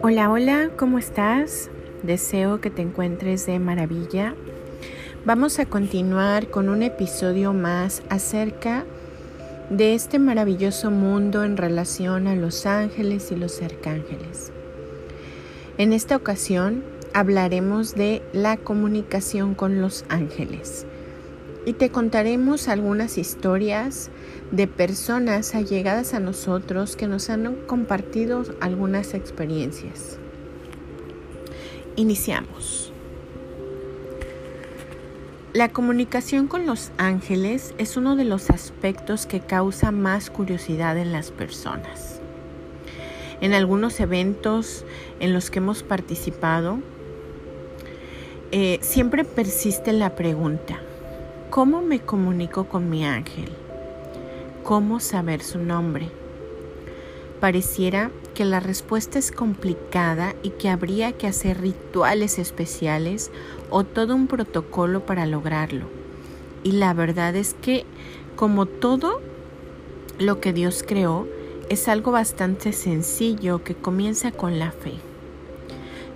Hola, hola, ¿cómo estás? Deseo que te encuentres de maravilla. Vamos a continuar con un episodio más acerca de este maravilloso mundo en relación a los ángeles y los arcángeles. En esta ocasión hablaremos de la comunicación con los ángeles y te contaremos algunas historias de personas allegadas a nosotros que nos han compartido algunas experiencias. Iniciamos. La comunicación con los ángeles es uno de los aspectos que causa más curiosidad en las personas. En algunos eventos en los que hemos participado, eh, siempre persiste la pregunta, ¿cómo me comunico con mi ángel? ¿Cómo saber su nombre? Pareciera que la respuesta es complicada y que habría que hacer rituales especiales o todo un protocolo para lograrlo. Y la verdad es que, como todo lo que Dios creó, es algo bastante sencillo que comienza con la fe.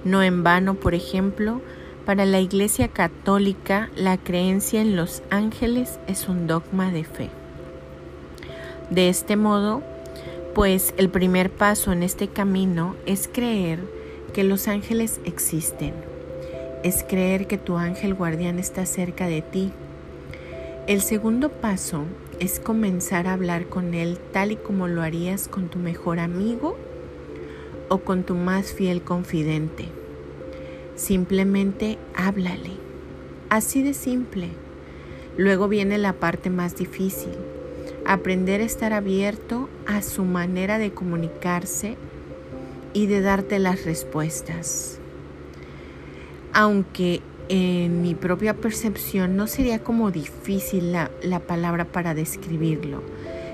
No en vano, por ejemplo, para la Iglesia Católica la creencia en los ángeles es un dogma de fe. De este modo, pues el primer paso en este camino es creer que los ángeles existen, es creer que tu ángel guardián está cerca de ti. El segundo paso es comenzar a hablar con él tal y como lo harías con tu mejor amigo o con tu más fiel confidente. Simplemente háblale, así de simple. Luego viene la parte más difícil aprender a estar abierto a su manera de comunicarse y de darte las respuestas. Aunque en mi propia percepción no sería como difícil la, la palabra para describirlo,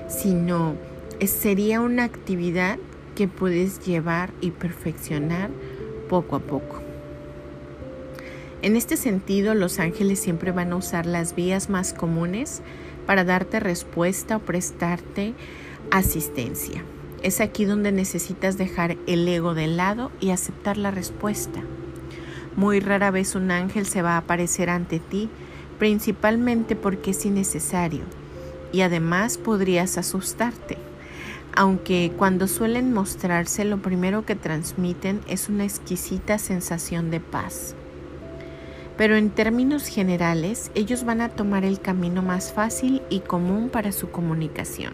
sino sería una actividad que puedes llevar y perfeccionar poco a poco. En este sentido, los ángeles siempre van a usar las vías más comunes para darte respuesta o prestarte asistencia. Es aquí donde necesitas dejar el ego de lado y aceptar la respuesta. Muy rara vez un ángel se va a aparecer ante ti, principalmente porque es innecesario y además podrías asustarte. Aunque cuando suelen mostrarse lo primero que transmiten es una exquisita sensación de paz pero en términos generales ellos van a tomar el camino más fácil y común para su comunicación.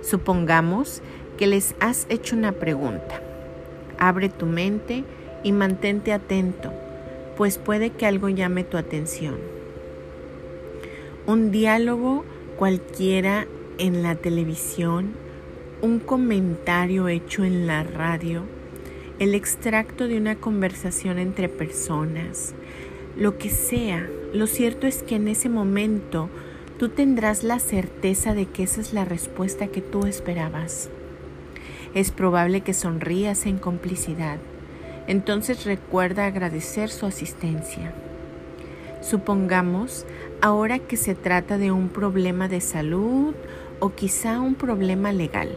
Supongamos que les has hecho una pregunta. Abre tu mente y mantente atento, pues puede que algo llame tu atención. Un diálogo cualquiera en la televisión, un comentario hecho en la radio, el extracto de una conversación entre personas, lo que sea. Lo cierto es que en ese momento tú tendrás la certeza de que esa es la respuesta que tú esperabas. Es probable que sonrías en complicidad. Entonces recuerda agradecer su asistencia. Supongamos ahora que se trata de un problema de salud o quizá un problema legal.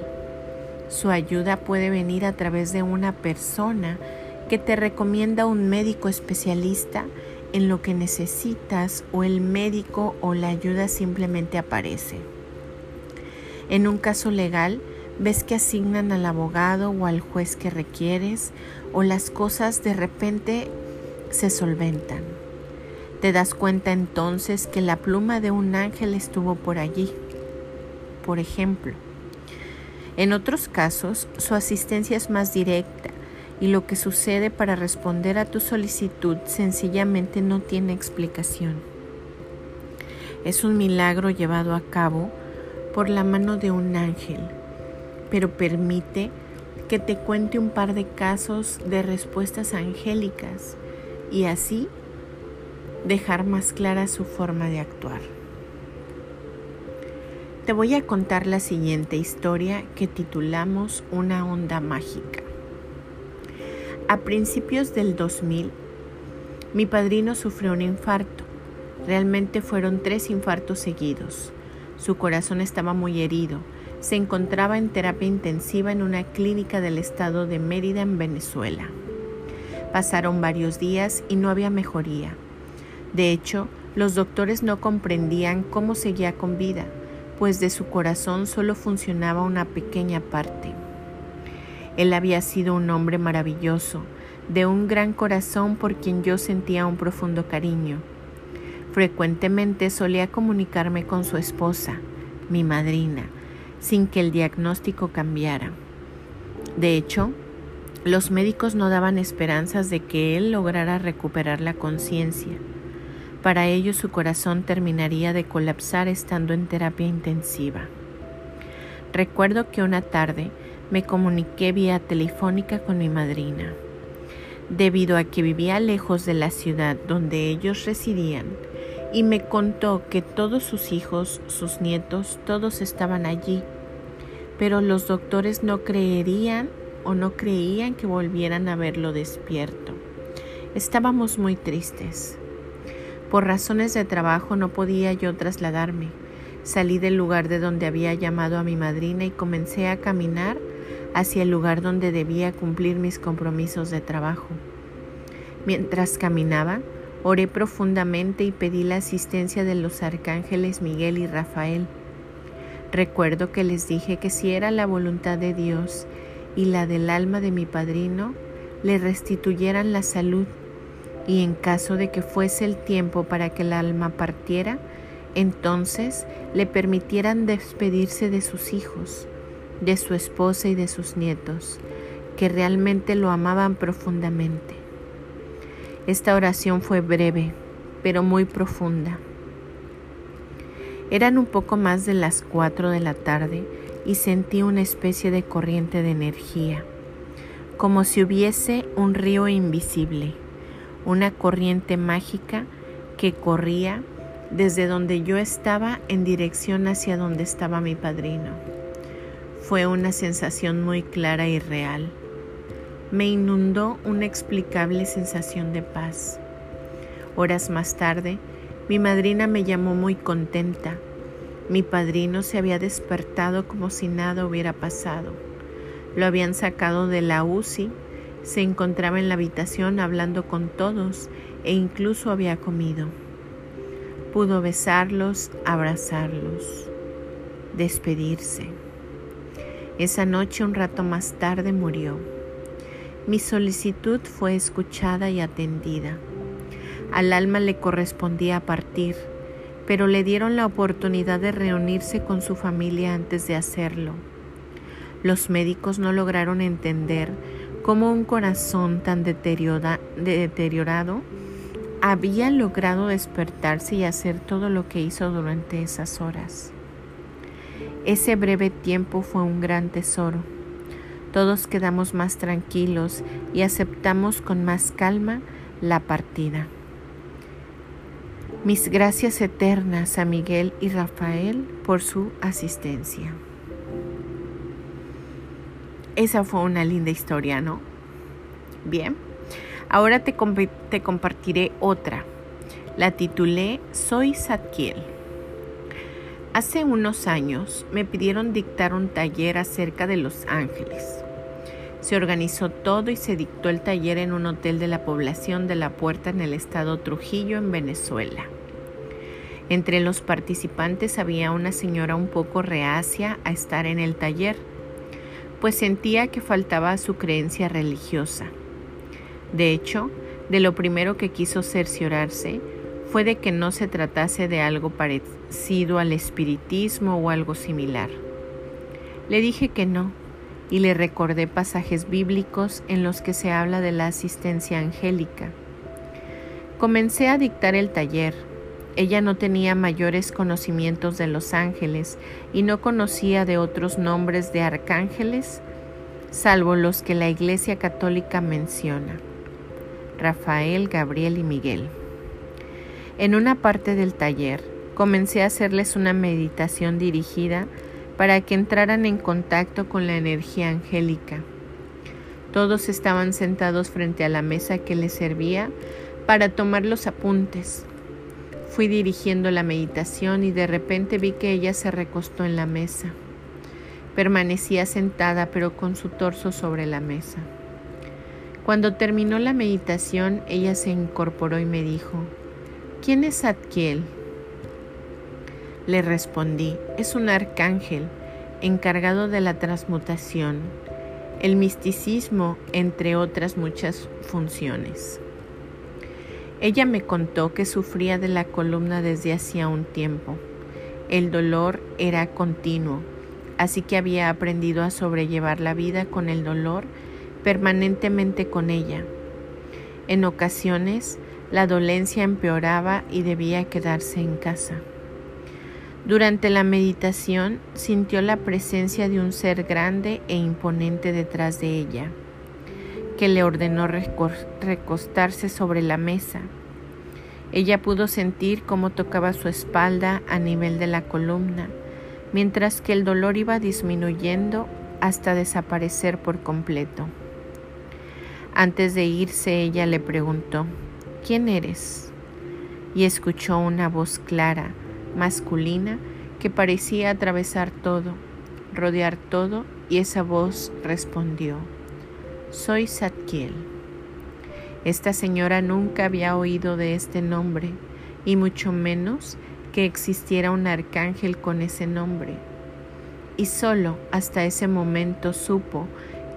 Su ayuda puede venir a través de una persona que te recomienda un médico especialista en lo que necesitas o el médico o la ayuda simplemente aparece. En un caso legal, ves que asignan al abogado o al juez que requieres o las cosas de repente se solventan. Te das cuenta entonces que la pluma de un ángel estuvo por allí. Por ejemplo, en otros casos, su asistencia es más directa y lo que sucede para responder a tu solicitud sencillamente no tiene explicación. Es un milagro llevado a cabo por la mano de un ángel, pero permite que te cuente un par de casos de respuestas angélicas y así dejar más clara su forma de actuar. Te voy a contar la siguiente historia que titulamos Una onda mágica. A principios del 2000, mi padrino sufrió un infarto. Realmente fueron tres infartos seguidos. Su corazón estaba muy herido, se encontraba en terapia intensiva en una clínica del estado de Mérida en Venezuela. Pasaron varios días y no había mejoría. De hecho, los doctores no comprendían cómo seguía con vida, pues de su corazón solo funcionaba una pequeña parte. Él había sido un hombre maravilloso, de un gran corazón por quien yo sentía un profundo cariño. Frecuentemente solía comunicarme con su esposa, mi madrina, sin que el diagnóstico cambiara. De hecho, los médicos no daban esperanzas de que él lograra recuperar la conciencia. Para ello su corazón terminaría de colapsar estando en terapia intensiva. Recuerdo que una tarde me comuniqué vía telefónica con mi madrina. Debido a que vivía lejos de la ciudad donde ellos residían, y me contó que todos sus hijos, sus nietos, todos estaban allí, pero los doctores no creerían o no creían que volvieran a verlo despierto. Estábamos muy tristes. Por razones de trabajo no podía yo trasladarme. Salí del lugar de donde había llamado a mi madrina y comencé a caminar hacia el lugar donde debía cumplir mis compromisos de trabajo. Mientras caminaba, oré profundamente y pedí la asistencia de los arcángeles Miguel y Rafael. Recuerdo que les dije que si era la voluntad de Dios y la del alma de mi padrino le restituyeran la salud y en caso de que fuese el tiempo para que el alma partiera, entonces le permitieran despedirse de sus hijos, de su esposa y de sus nietos, que realmente lo amaban profundamente. Esta oración fue breve, pero muy profunda. Eran un poco más de las cuatro de la tarde y sentí una especie de corriente de energía, como si hubiese un río invisible, una corriente mágica que corría desde donde yo estaba en dirección hacia donde estaba mi padrino. Fue una sensación muy clara y real. Me inundó una explicable sensación de paz. Horas más tarde, mi madrina me llamó muy contenta mi padrino se había despertado como si nada hubiera pasado. Lo habían sacado de la UCI, se encontraba en la habitación hablando con todos e incluso había comido. Pudo besarlos, abrazarlos, despedirse. Esa noche, un rato más tarde, murió. Mi solicitud fue escuchada y atendida. Al alma le correspondía partir pero le dieron la oportunidad de reunirse con su familia antes de hacerlo. Los médicos no lograron entender cómo un corazón tan deteriorado había logrado despertarse y hacer todo lo que hizo durante esas horas. Ese breve tiempo fue un gran tesoro. Todos quedamos más tranquilos y aceptamos con más calma la partida. Mis gracias eternas a Miguel y Rafael por su asistencia. Esa fue una linda historia, ¿no? Bien, ahora te, te compartiré otra. La titulé Soy Zadkiel. Hace unos años me pidieron dictar un taller acerca de los ángeles. Se organizó todo y se dictó el taller en un hotel de la población de La Puerta en el estado Trujillo, en Venezuela. Entre los participantes había una señora un poco reacia a estar en el taller, pues sentía que faltaba su creencia religiosa. De hecho, de lo primero que quiso cerciorarse fue de que no se tratase de algo parecido al espiritismo o algo similar. Le dije que no y le recordé pasajes bíblicos en los que se habla de la asistencia angélica. Comencé a dictar el taller ella no tenía mayores conocimientos de los ángeles y no conocía de otros nombres de arcángeles, salvo los que la Iglesia Católica menciona, Rafael, Gabriel y Miguel. En una parte del taller comencé a hacerles una meditación dirigida para que entraran en contacto con la energía angélica. Todos estaban sentados frente a la mesa que les servía para tomar los apuntes. Fui dirigiendo la meditación y de repente vi que ella se recostó en la mesa. Permanecía sentada pero con su torso sobre la mesa. Cuando terminó la meditación, ella se incorporó y me dijo, ¿quién es Zadkiel? Le respondí, es un arcángel encargado de la transmutación, el misticismo, entre otras muchas funciones. Ella me contó que sufría de la columna desde hacía un tiempo. El dolor era continuo, así que había aprendido a sobrellevar la vida con el dolor permanentemente con ella. En ocasiones, la dolencia empeoraba y debía quedarse en casa. Durante la meditación sintió la presencia de un ser grande e imponente detrás de ella, que le ordenó recostarse sobre la mesa. Ella pudo sentir cómo tocaba su espalda a nivel de la columna, mientras que el dolor iba disminuyendo hasta desaparecer por completo. Antes de irse ella le preguntó, ¿quién eres? Y escuchó una voz clara, masculina que parecía atravesar todo, rodear todo, y esa voz respondió, Soy Satkiel. Esta señora nunca había oído de este nombre, y mucho menos que existiera un arcángel con ese nombre. Y solo hasta ese momento supo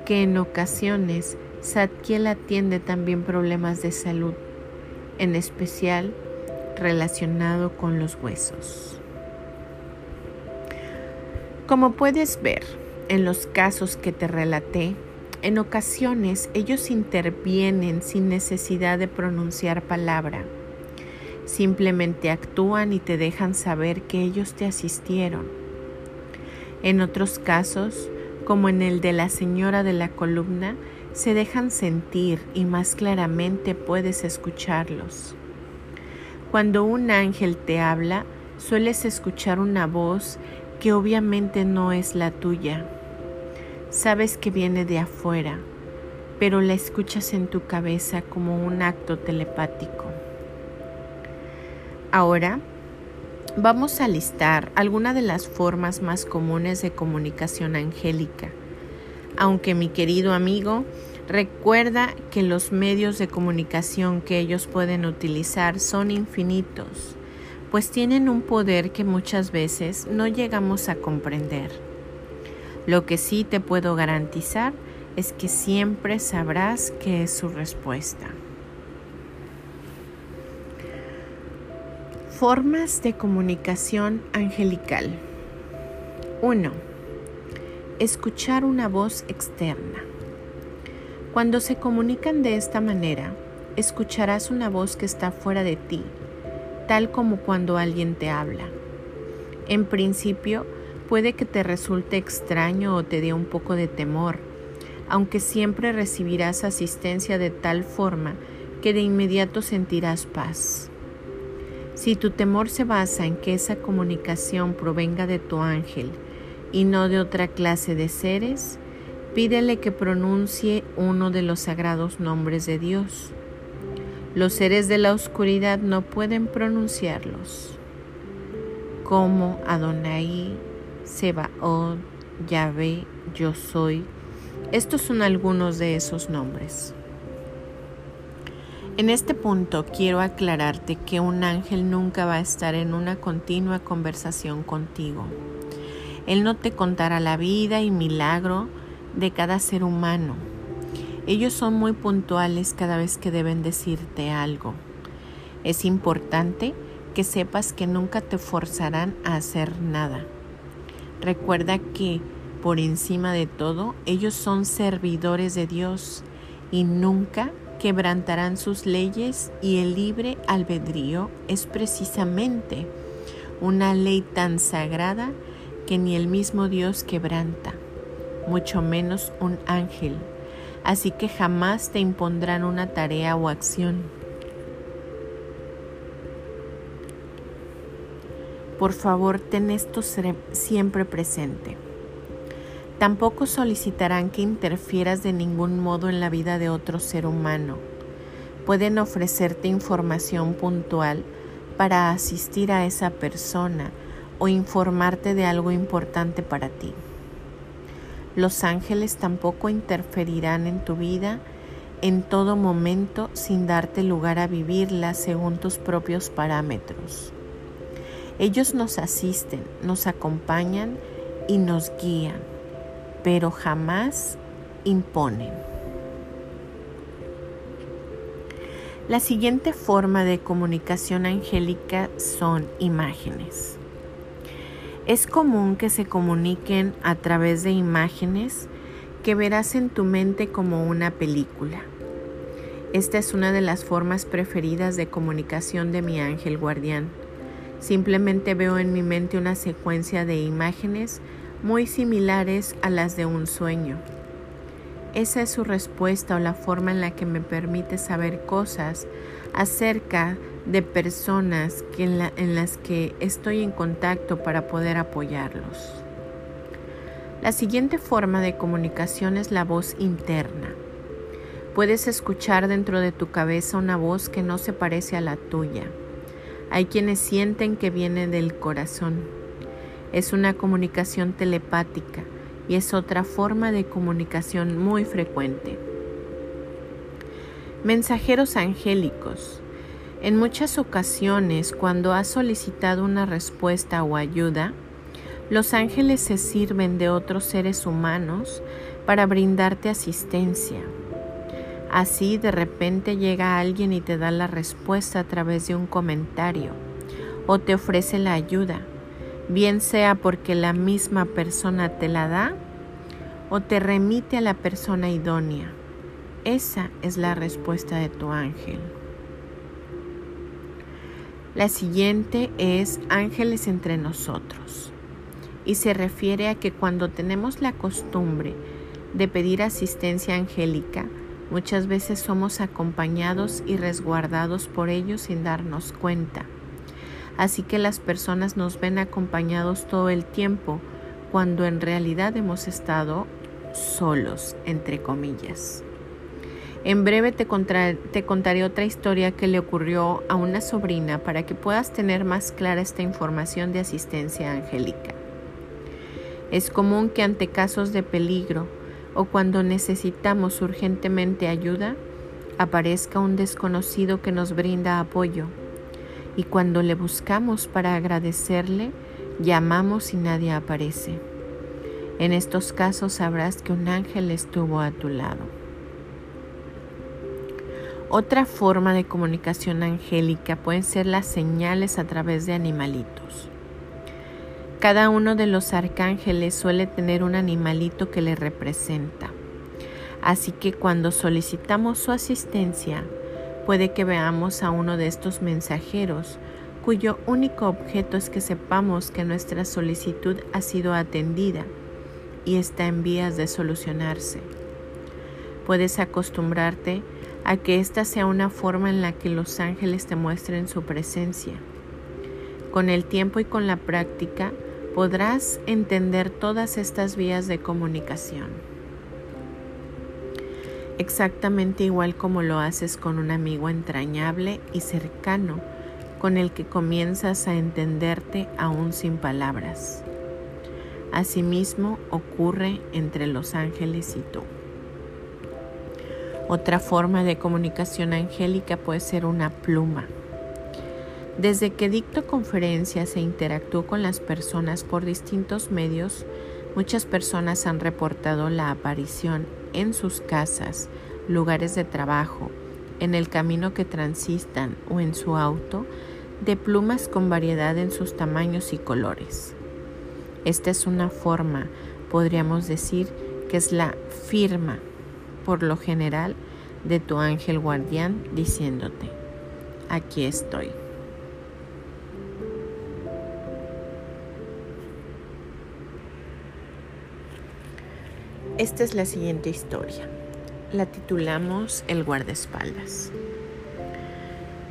que en ocasiones Satkiel atiende también problemas de salud, en especial relacionado con los huesos. Como puedes ver en los casos que te relaté, en ocasiones ellos intervienen sin necesidad de pronunciar palabra. Simplemente actúan y te dejan saber que ellos te asistieron. En otros casos, como en el de la señora de la columna, se dejan sentir y más claramente puedes escucharlos. Cuando un ángel te habla, sueles escuchar una voz que obviamente no es la tuya. Sabes que viene de afuera, pero la escuchas en tu cabeza como un acto telepático. Ahora vamos a listar algunas de las formas más comunes de comunicación angélica. Aunque mi querido amigo, Recuerda que los medios de comunicación que ellos pueden utilizar son infinitos, pues tienen un poder que muchas veces no llegamos a comprender. Lo que sí te puedo garantizar es que siempre sabrás qué es su respuesta. Formas de comunicación angelical. 1. Escuchar una voz externa. Cuando se comunican de esta manera, escucharás una voz que está fuera de ti, tal como cuando alguien te habla. En principio, puede que te resulte extraño o te dé un poco de temor, aunque siempre recibirás asistencia de tal forma que de inmediato sentirás paz. Si tu temor se basa en que esa comunicación provenga de tu ángel y no de otra clase de seres, Pídele que pronuncie uno de los sagrados nombres de Dios. Los seres de la oscuridad no pueden pronunciarlos, como Adonai, Sebaot, Yahvé, Yo Soy. Estos son algunos de esos nombres. En este punto quiero aclararte que un ángel nunca va a estar en una continua conversación contigo. Él no te contará la vida y milagro de cada ser humano. Ellos son muy puntuales cada vez que deben decirte algo. Es importante que sepas que nunca te forzarán a hacer nada. Recuerda que, por encima de todo, ellos son servidores de Dios y nunca quebrantarán sus leyes y el libre albedrío es precisamente una ley tan sagrada que ni el mismo Dios quebranta mucho menos un ángel, así que jamás te impondrán una tarea o acción. Por favor, ten esto siempre presente. Tampoco solicitarán que interfieras de ningún modo en la vida de otro ser humano. Pueden ofrecerte información puntual para asistir a esa persona o informarte de algo importante para ti. Los ángeles tampoco interferirán en tu vida en todo momento sin darte lugar a vivirla según tus propios parámetros. Ellos nos asisten, nos acompañan y nos guían, pero jamás imponen. La siguiente forma de comunicación angélica son imágenes. Es común que se comuniquen a través de imágenes que verás en tu mente como una película. Esta es una de las formas preferidas de comunicación de mi ángel guardián. Simplemente veo en mi mente una secuencia de imágenes muy similares a las de un sueño. Esa es su respuesta o la forma en la que me permite saber cosas acerca de personas en, en las que estoy en contacto para poder apoyarlos. La siguiente forma de comunicación es la voz interna. Puedes escuchar dentro de tu cabeza una voz que no se parece a la tuya. Hay quienes sienten que viene del corazón. Es una comunicación telepática y es otra forma de comunicación muy frecuente. Mensajeros angélicos. En muchas ocasiones, cuando has solicitado una respuesta o ayuda, los ángeles se sirven de otros seres humanos para brindarte asistencia. Así de repente llega alguien y te da la respuesta a través de un comentario o te ofrece la ayuda, bien sea porque la misma persona te la da o te remite a la persona idónea. Esa es la respuesta de tu ángel. La siguiente es ángeles entre nosotros y se refiere a que cuando tenemos la costumbre de pedir asistencia angélica, muchas veces somos acompañados y resguardados por ellos sin darnos cuenta. Así que las personas nos ven acompañados todo el tiempo cuando en realidad hemos estado solos, entre comillas. En breve te, contaré otra historia que le ocurrió a una sobrina para que puedas tener más clara esta información de asistencia angélica. Es común que ante casos de peligro o cuando necesitamos urgentemente ayuda, aparezca un desconocido que nos brinda apoyo y cuando le buscamos para agradecerle, llamamos y nadie aparece. En estos casos sabrás que un ángel estuvo a tu lado. Otra forma de comunicación angélica pueden ser las señales a través de animalitos. Cada uno de los arcángeles suele tener un animalito que le representa. Así que cuando solicitamos su asistencia, puede que veamos a uno de estos mensajeros cuyo único objeto es que sepamos que nuestra solicitud ha sido atendida y está en vías de solucionarse. Puedes acostumbrarte a que esta sea una forma en la que los ángeles te muestren su presencia. Con el tiempo y con la práctica, podrás entender todas estas vías de comunicación. Exactamente igual como lo haces con un amigo entrañable y cercano con el que comienzas a entenderte aún sin palabras. Asimismo ocurre entre los ángeles y tú. Otra forma de comunicación angélica puede ser una pluma. Desde que dicto conferencias e interactúo con las personas por distintos medios, muchas personas han reportado la aparición en sus casas, lugares de trabajo, en el camino que transitan o en su auto, de plumas con variedad en sus tamaños y colores. Esta es una forma, podríamos decir, que es la firma, por lo general, de tu ángel guardián diciéndote, aquí estoy. Esta es la siguiente historia. La titulamos El guardaespaldas.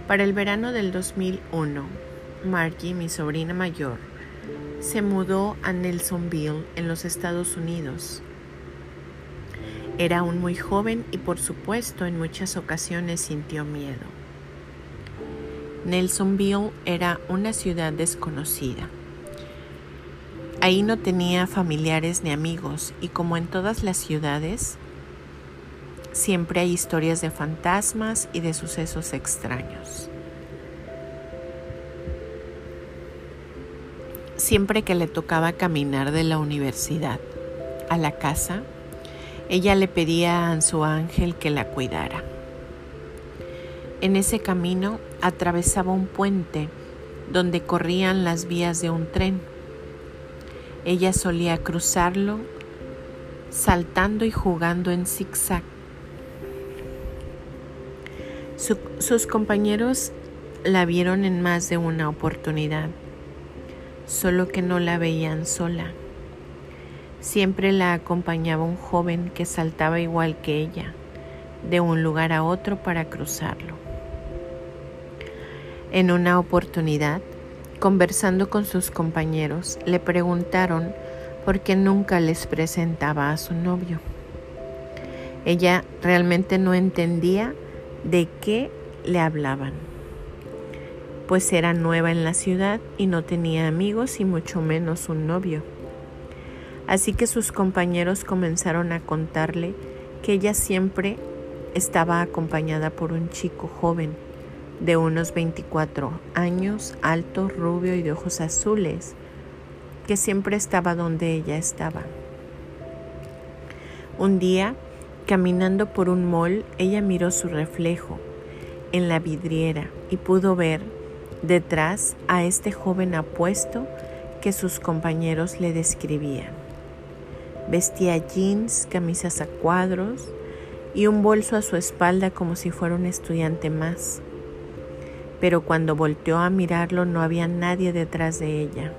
Para el verano del 2001, Margie, mi sobrina mayor, se mudó a Nelsonville en los Estados Unidos. Era aún muy joven y por supuesto en muchas ocasiones sintió miedo. Nelsonville era una ciudad desconocida Ahí no tenía familiares ni amigos y como en todas las ciudades, siempre hay historias de fantasmas y de sucesos extraños. Siempre que le tocaba caminar de la universidad a la casa, ella le pedía a su ángel que la cuidara. En ese camino atravesaba un puente donde corrían las vías de un tren ella solía cruzarlo saltando y jugando en zigzag. sus compañeros la vieron en más de una oportunidad, solo que no la veían sola. Siempre la acompañaba un joven que saltaba igual que ella, de un lugar a otro para cruzarlo. En una oportunidad, Conversando con sus compañeros, le preguntaron por qué nunca les presentaba a su novio. Ella realmente no entendía de qué le hablaban, pues era nueva en la ciudad y no tenía amigos y mucho menos un novio. Así que sus compañeros comenzaron a contarle que ella siempre estaba acompañada por un chico joven de unos 24 años, alto, rubio y de ojos azules, que siempre estaba donde ella estaba. Un día, caminando por un mall, ella miró su reflejo en la vidriera y pudo ver detrás a este joven apuesto que sus compañeros le describían. Vestía jeans, camisas a cuadros y un bolso a su espalda como si fuera un estudiante más pero cuando volteó a mirarlo no había nadie detrás de ella.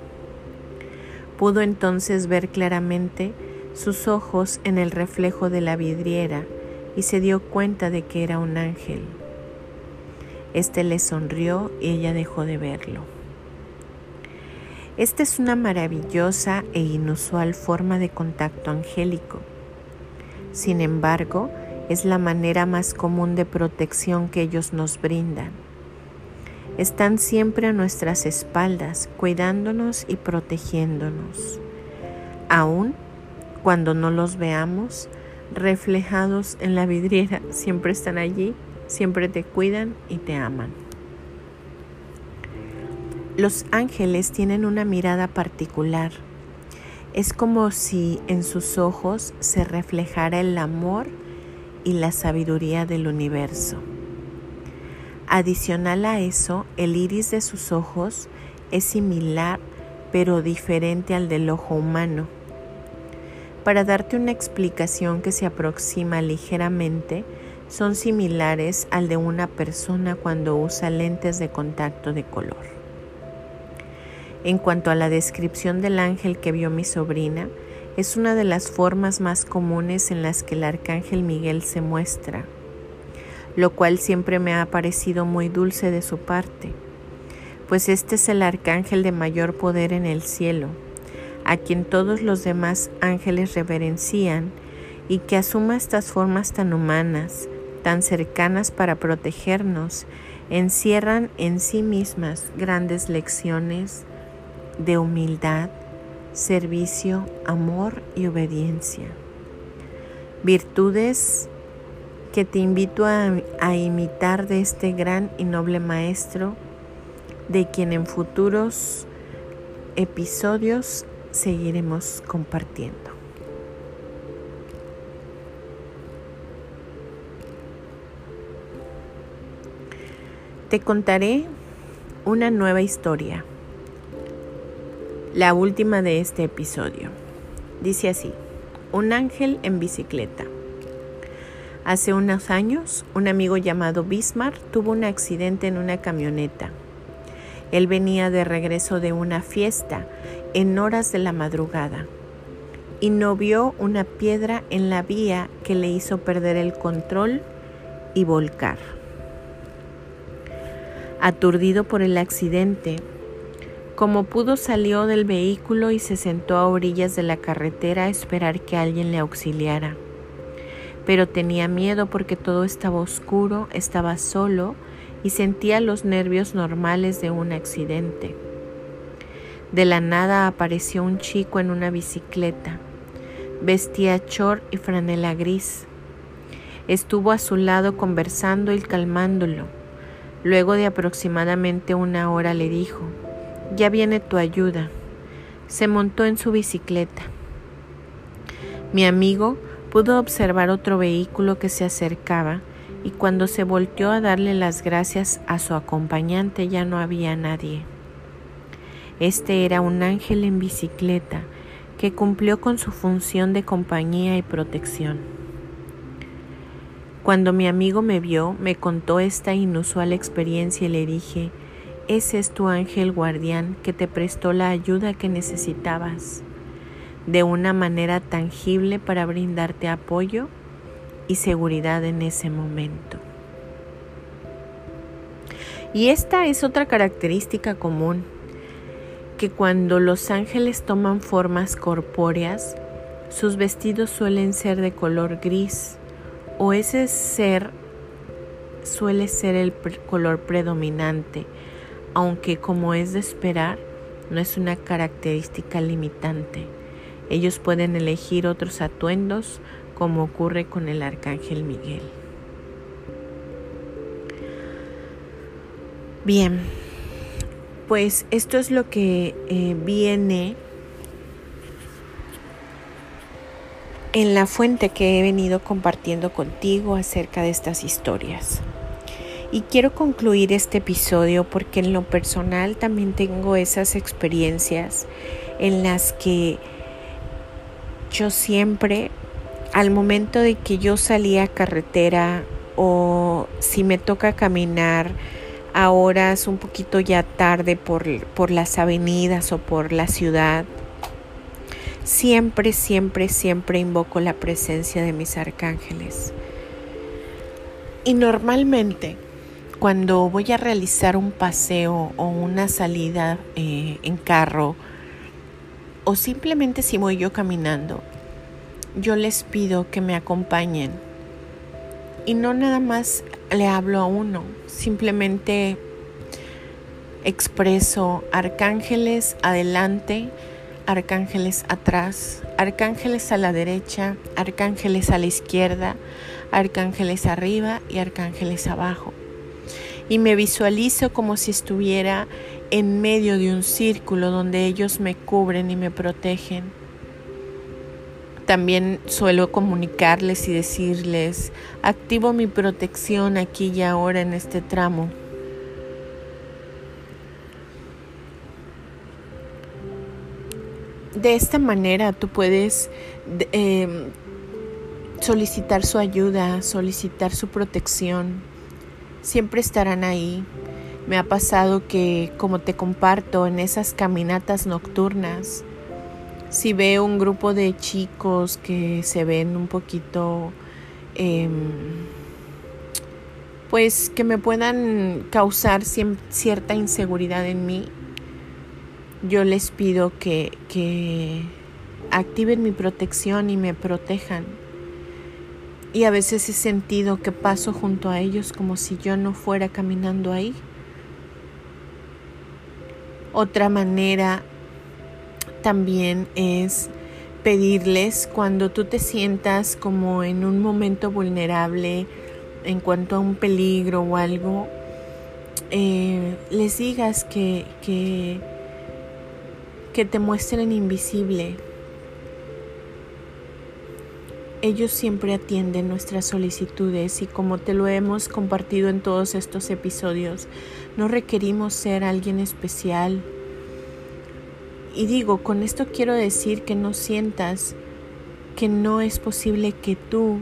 Pudo entonces ver claramente sus ojos en el reflejo de la vidriera y se dio cuenta de que era un ángel. Este le sonrió y ella dejó de verlo. Esta es una maravillosa e inusual forma de contacto angélico. Sin embargo, es la manera más común de protección que ellos nos brindan están siempre a nuestras espaldas, cuidándonos y protegiéndonos. Aún cuando no los veamos, reflejados en la vidriera, siempre están allí, siempre te cuidan y te aman. Los ángeles tienen una mirada particular. Es como si en sus ojos se reflejara el amor y la sabiduría del universo. Adicional a eso, el iris de sus ojos es similar pero diferente al del ojo humano. Para darte una explicación que se aproxima ligeramente, son similares al de una persona cuando usa lentes de contacto de color. En cuanto a la descripción del ángel que vio mi sobrina, es una de las formas más comunes en las que el arcángel Miguel se muestra lo cual siempre me ha parecido muy dulce de su parte, pues este es el arcángel de mayor poder en el cielo, a quien todos los demás ángeles reverencian y que asuma estas formas tan humanas, tan cercanas para protegernos, encierran en sí mismas grandes lecciones de humildad, servicio, amor y obediencia. Virtudes que te invito a, imitar de este gran y noble maestro, de quien en futuros episodios seguiremos compartiendo. Te contaré una nueva historia, la última de este episodio. Dice así, un ángel en bicicleta. Hace unos años, un amigo llamado Bismarck tuvo un accidente en una camioneta. Él venía de regreso de una fiesta en horas de la madrugada y no vio una piedra en la vía que le hizo perder el control y volcar. Aturdido por el accidente, como pudo salió del vehículo y se sentó a orillas de la carretera a esperar que alguien le auxiliara pero tenía miedo porque todo estaba oscuro, estaba solo y sentía los nervios normales de un accidente. De la nada apareció un chico en una bicicleta. Vestía chor y franela gris. Estuvo a su lado conversando y calmándolo. Luego de aproximadamente una hora le dijo, ya viene tu ayuda. Se montó en su bicicleta. Mi amigo pudo observar otro vehículo que se acercaba y cuando se volteó a darle las gracias a su acompañante ya no había nadie. Este era un ángel en bicicleta que cumplió con su función de compañía y protección. Cuando mi amigo me vio, me contó esta inusual experiencia y le dije, ese es tu ángel guardián que te prestó la ayuda que necesitabas de una manera tangible para brindarte apoyo y seguridad en ese momento. Y esta es otra característica común, que cuando los ángeles toman formas corpóreas, sus vestidos suelen ser de color gris o ese ser suele ser el color predominante, aunque como es de esperar, no es una característica limitante. Ellos pueden elegir otros atuendos como ocurre con el arcángel Miguel. Bien, pues esto es lo que eh, viene en la fuente que he venido compartiendo contigo acerca de estas historias. Y quiero concluir este episodio porque en lo personal también tengo esas experiencias en las que yo siempre al momento de que yo salía a carretera o si me toca caminar a horas un poquito ya tarde por, por las avenidas o por la ciudad, siempre, siempre, siempre invoco la presencia de mis arcángeles. Y normalmente cuando voy a realizar un paseo o una salida eh, en carro, o simplemente si voy yo caminando, yo les pido que me acompañen. Y no nada más le hablo a uno, simplemente expreso arcángeles adelante, arcángeles atrás, arcángeles a la derecha, arcángeles a la izquierda, arcángeles arriba y arcángeles abajo. Y me visualizo como si estuviera en medio de un círculo donde ellos me cubren y me protegen. También suelo comunicarles y decirles, activo mi protección aquí y ahora en este tramo. De esta manera tú puedes em, solicitar su ayuda, solicitar su protección. Siempre estarán ahí me ha pasado que, como te comparto, en esas caminatas nocturnas, si veo un grupo de chicos que se ven un poquito, em, pues que me puedan causar cierta inseguridad en mí, yo les pido que, que activen mi protección y me protejan. Y a veces he sentido que paso junto a ellos como si yo no fuera caminando ahí. Otra manera también es pedirles cuando tú te sientas como en un momento vulnerable en cuanto a un peligro o algo, eh, les digas que, que, que te muestren invisible. Ellos siempre atienden nuestras solicitudes y como te lo hemos compartido en todos estos episodios, no requerimos ser alguien especial. Y digo, con esto quiero decir que no sientas que no es posible que tú,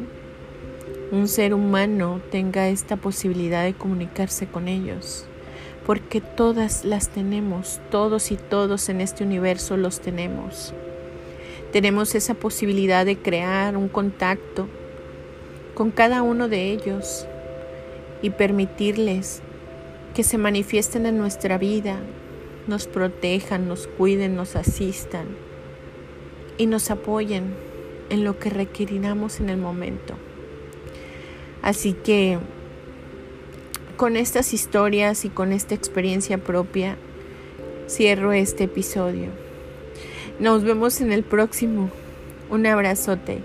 un ser humano, tenga esta posibilidad de comunicarse con ellos. Porque todas las tenemos, todos y todos en este universo los tenemos. Tenemos esa posibilidad de crear un contacto con cada uno de ellos y permitirles que se manifiesten en nuestra vida, nos protejan, nos cuiden, nos asistan y nos apoyen en lo que requeriramos en el momento. Así que con estas historias y con esta experiencia propia, cierro este episodio. Nos vemos en el próximo. Un abrazote.